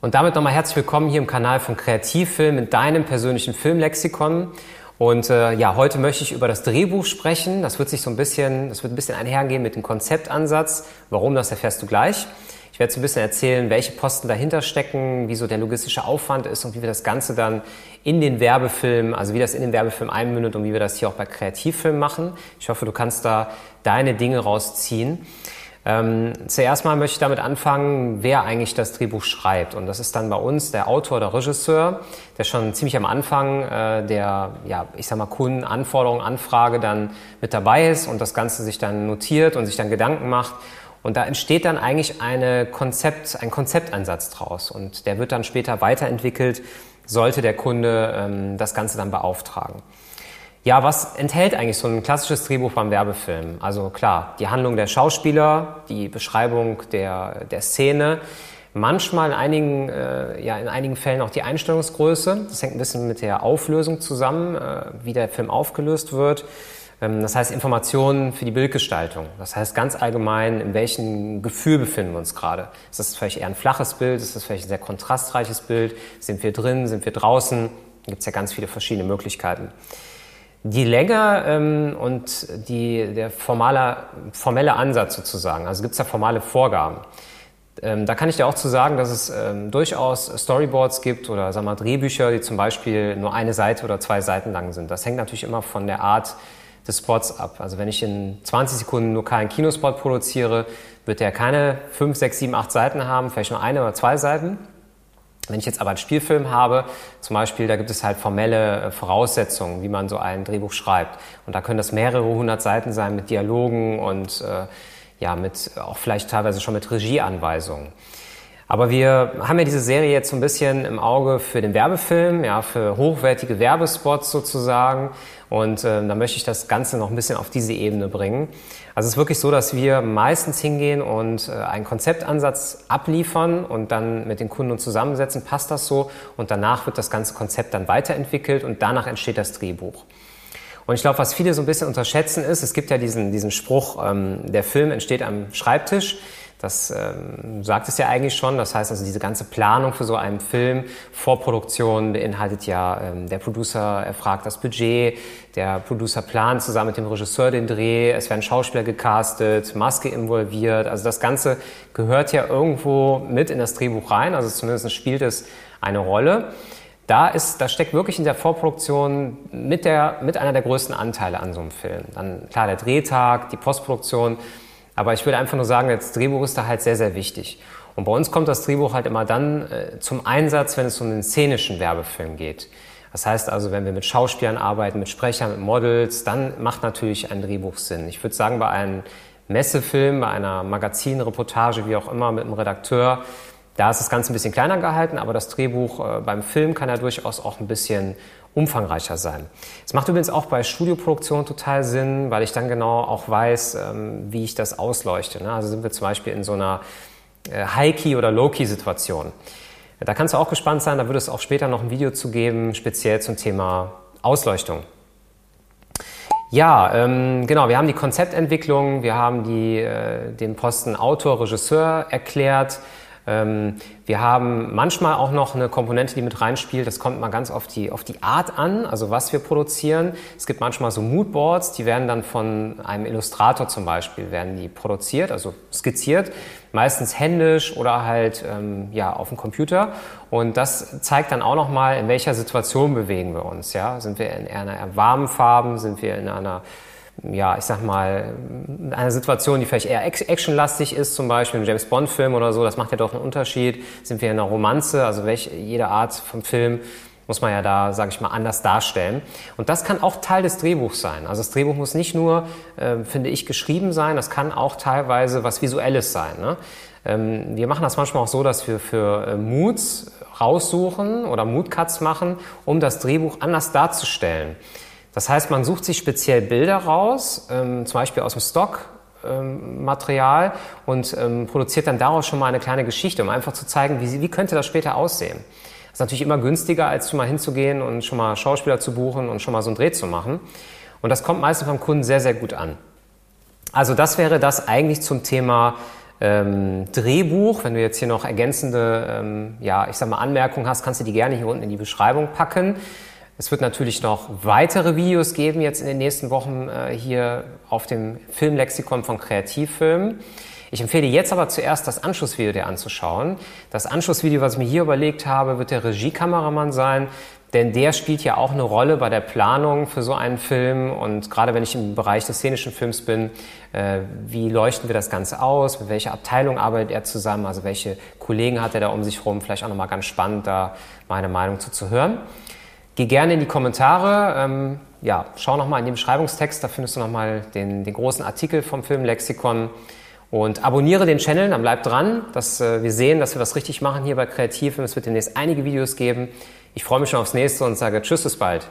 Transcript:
Und damit nochmal herzlich willkommen hier im Kanal von Kreativfilm in deinem persönlichen Filmlexikon. Und äh, ja, heute möchte ich über das Drehbuch sprechen. Das wird sich so ein bisschen, das wird ein bisschen einhergehen mit dem Konzeptansatz. Warum, das erfährst du gleich. Ich werde so ein bisschen erzählen, welche Posten dahinter stecken, wie so der logistische Aufwand ist und wie wir das Ganze dann in den Werbefilm, also wie das in den Werbefilm einmündet und wie wir das hier auch bei Kreativfilm machen. Ich hoffe, du kannst da deine Dinge rausziehen. Ähm, zuerst mal möchte ich damit anfangen, wer eigentlich das Drehbuch schreibt. Und das ist dann bei uns der Autor oder Regisseur, der schon ziemlich am Anfang äh, der, ja, ich sag mal, Kundenanforderung, Anfrage dann mit dabei ist und das Ganze sich dann notiert und sich dann Gedanken macht. Und da entsteht dann eigentlich eine Konzept, ein Konzeptansatz draus. Und der wird dann später weiterentwickelt, sollte der Kunde ähm, das Ganze dann beauftragen. Ja, was enthält eigentlich so ein klassisches Drehbuch beim Werbefilm? Also klar, die Handlung der Schauspieler, die Beschreibung der, der Szene, manchmal in einigen, äh, ja, in einigen Fällen auch die Einstellungsgröße. Das hängt ein bisschen mit der Auflösung zusammen, äh, wie der Film aufgelöst wird. Ähm, das heißt Informationen für die Bildgestaltung. Das heißt ganz allgemein, in welchem Gefühl befinden wir uns gerade. Ist das vielleicht eher ein flaches Bild? Ist das vielleicht ein sehr kontrastreiches Bild? Sind wir drin? Sind wir draußen? Da gibt es ja ganz viele verschiedene Möglichkeiten. Die Länge ähm, und die, der formale, formelle Ansatz sozusagen, also gibt es da formale Vorgaben. Ähm, da kann ich dir auch zu sagen, dass es ähm, durchaus Storyboards gibt oder sag mal, Drehbücher, die zum Beispiel nur eine Seite oder zwei Seiten lang sind. Das hängt natürlich immer von der Art des Spots ab. Also wenn ich in 20 Sekunden nur keinen Kinospot produziere, wird der keine 5, 6, 7, 8 Seiten haben, vielleicht nur eine oder zwei Seiten. Wenn ich jetzt aber einen Spielfilm habe, zum Beispiel, da gibt es halt formelle äh, Voraussetzungen, wie man so ein Drehbuch schreibt. Und da können das mehrere hundert Seiten sein mit Dialogen und äh, ja, mit auch vielleicht teilweise schon mit Regieanweisungen. Aber wir haben ja diese Serie jetzt so ein bisschen im Auge für den Werbefilm, ja, für hochwertige Werbespots sozusagen. Und äh, da möchte ich das Ganze noch ein bisschen auf diese Ebene bringen. Also es ist wirklich so, dass wir meistens hingehen und äh, einen Konzeptansatz abliefern und dann mit den Kunden zusammensetzen, passt das so? Und danach wird das ganze Konzept dann weiterentwickelt und danach entsteht das Drehbuch. Und ich glaube, was viele so ein bisschen unterschätzen ist, es gibt ja diesen, diesen Spruch, ähm, der Film entsteht am Schreibtisch. Das ähm, sagt es ja eigentlich schon. Das heißt also, diese ganze Planung für so einen Film, Vorproduktion beinhaltet ja, ähm, der Producer erfragt das Budget, der Producer plant zusammen mit dem Regisseur den Dreh, es werden Schauspieler gecastet, Maske involviert. Also das Ganze gehört ja irgendwo mit in das Drehbuch rein. Also zumindest spielt es eine Rolle. Da, ist, da steckt wirklich in der Vorproduktion mit, der, mit einer der größten Anteile an so einem Film. Dann klar der Drehtag, die Postproduktion aber ich würde einfach nur sagen, das Drehbuch ist da halt sehr, sehr wichtig. Und bei uns kommt das Drehbuch halt immer dann äh, zum Einsatz, wenn es um den szenischen Werbefilm geht. Das heißt also, wenn wir mit Schauspielern arbeiten, mit Sprechern, mit Models, dann macht natürlich ein Drehbuch Sinn. Ich würde sagen, bei einem Messefilm, bei einer Magazinreportage, wie auch immer, mit einem Redakteur, da ist das Ganze ein bisschen kleiner gehalten, aber das Drehbuch äh, beim Film kann ja durchaus auch ein bisschen umfangreicher sein. Es macht übrigens auch bei Studioproduktion total Sinn, weil ich dann genau auch weiß, ähm, wie ich das ausleuchte. Ne? Also sind wir zum Beispiel in so einer äh, High-Key- oder Low-Key-Situation. Da kannst du auch gespannt sein, da würde es auch später noch ein Video zu geben, speziell zum Thema Ausleuchtung. Ja, ähm, genau. Wir haben die Konzeptentwicklung, wir haben die, äh, den Posten Autor, Regisseur erklärt. Ähm, wir haben manchmal auch noch eine Komponente, die mit reinspielt. Das kommt mal ganz auf die, auf die Art an, also was wir produzieren. Es gibt manchmal so Moodboards, die werden dann von einem Illustrator zum Beispiel, werden die produziert, also skizziert, meistens händisch oder halt ähm, ja, auf dem Computer. Und das zeigt dann auch nochmal, in welcher Situation bewegen wir uns. Ja? Sind wir in einer warmen Farben, sind wir in einer ja, ich sag mal, eine Situation, die vielleicht eher actionlastig ist, zum Beispiel ein James Bond-Film oder so, das macht ja doch einen Unterschied. Sind wir in einer Romanze, also welche, jede Art vom Film muss man ja da, sage ich mal, anders darstellen. Und das kann auch Teil des Drehbuchs sein. Also das Drehbuch muss nicht nur, äh, finde ich, geschrieben sein, das kann auch teilweise was Visuelles sein. Ne? Ähm, wir machen das manchmal auch so, dass wir für äh, Moods raussuchen oder Moodcuts machen, um das Drehbuch anders darzustellen. Das heißt, man sucht sich speziell Bilder raus, ähm, zum Beispiel aus dem Stockmaterial ähm, und ähm, produziert dann daraus schon mal eine kleine Geschichte, um einfach zu zeigen, wie, wie könnte das später aussehen. Das ist natürlich immer günstiger, als schon mal hinzugehen und schon mal Schauspieler zu buchen und schon mal so einen Dreh zu machen. Und das kommt meistens beim Kunden sehr, sehr gut an. Also das wäre das eigentlich zum Thema ähm, Drehbuch. Wenn du jetzt hier noch ergänzende, ähm, ja, ich sag mal Anmerkungen hast, kannst du die gerne hier unten in die Beschreibung packen. Es wird natürlich noch weitere Videos geben jetzt in den nächsten Wochen äh, hier auf dem Filmlexikon von Kreativfilmen. Ich empfehle jetzt aber zuerst das Anschlussvideo dir anzuschauen. Das Anschlussvideo, was ich mir hier überlegt habe, wird der Regiekameramann sein, denn der spielt ja auch eine Rolle bei der Planung für so einen Film und gerade wenn ich im Bereich des szenischen Films bin, äh, wie leuchten wir das Ganze aus, mit welcher Abteilung arbeitet er zusammen, also welche Kollegen hat er da um sich herum, vielleicht auch nochmal ganz spannend, da meine Meinung zu, zu hören. Geh gerne in die Kommentare. Ähm, ja, schau nochmal in den Beschreibungstext, da findest du nochmal den, den großen Artikel vom Filmlexikon. Und abonniere den Channel, dann bleib dran, dass äh, wir sehen, dass wir was richtig machen hier bei Kreativfilm. Es wird demnächst einige Videos geben. Ich freue mich schon aufs nächste und sage Tschüss, bis bald.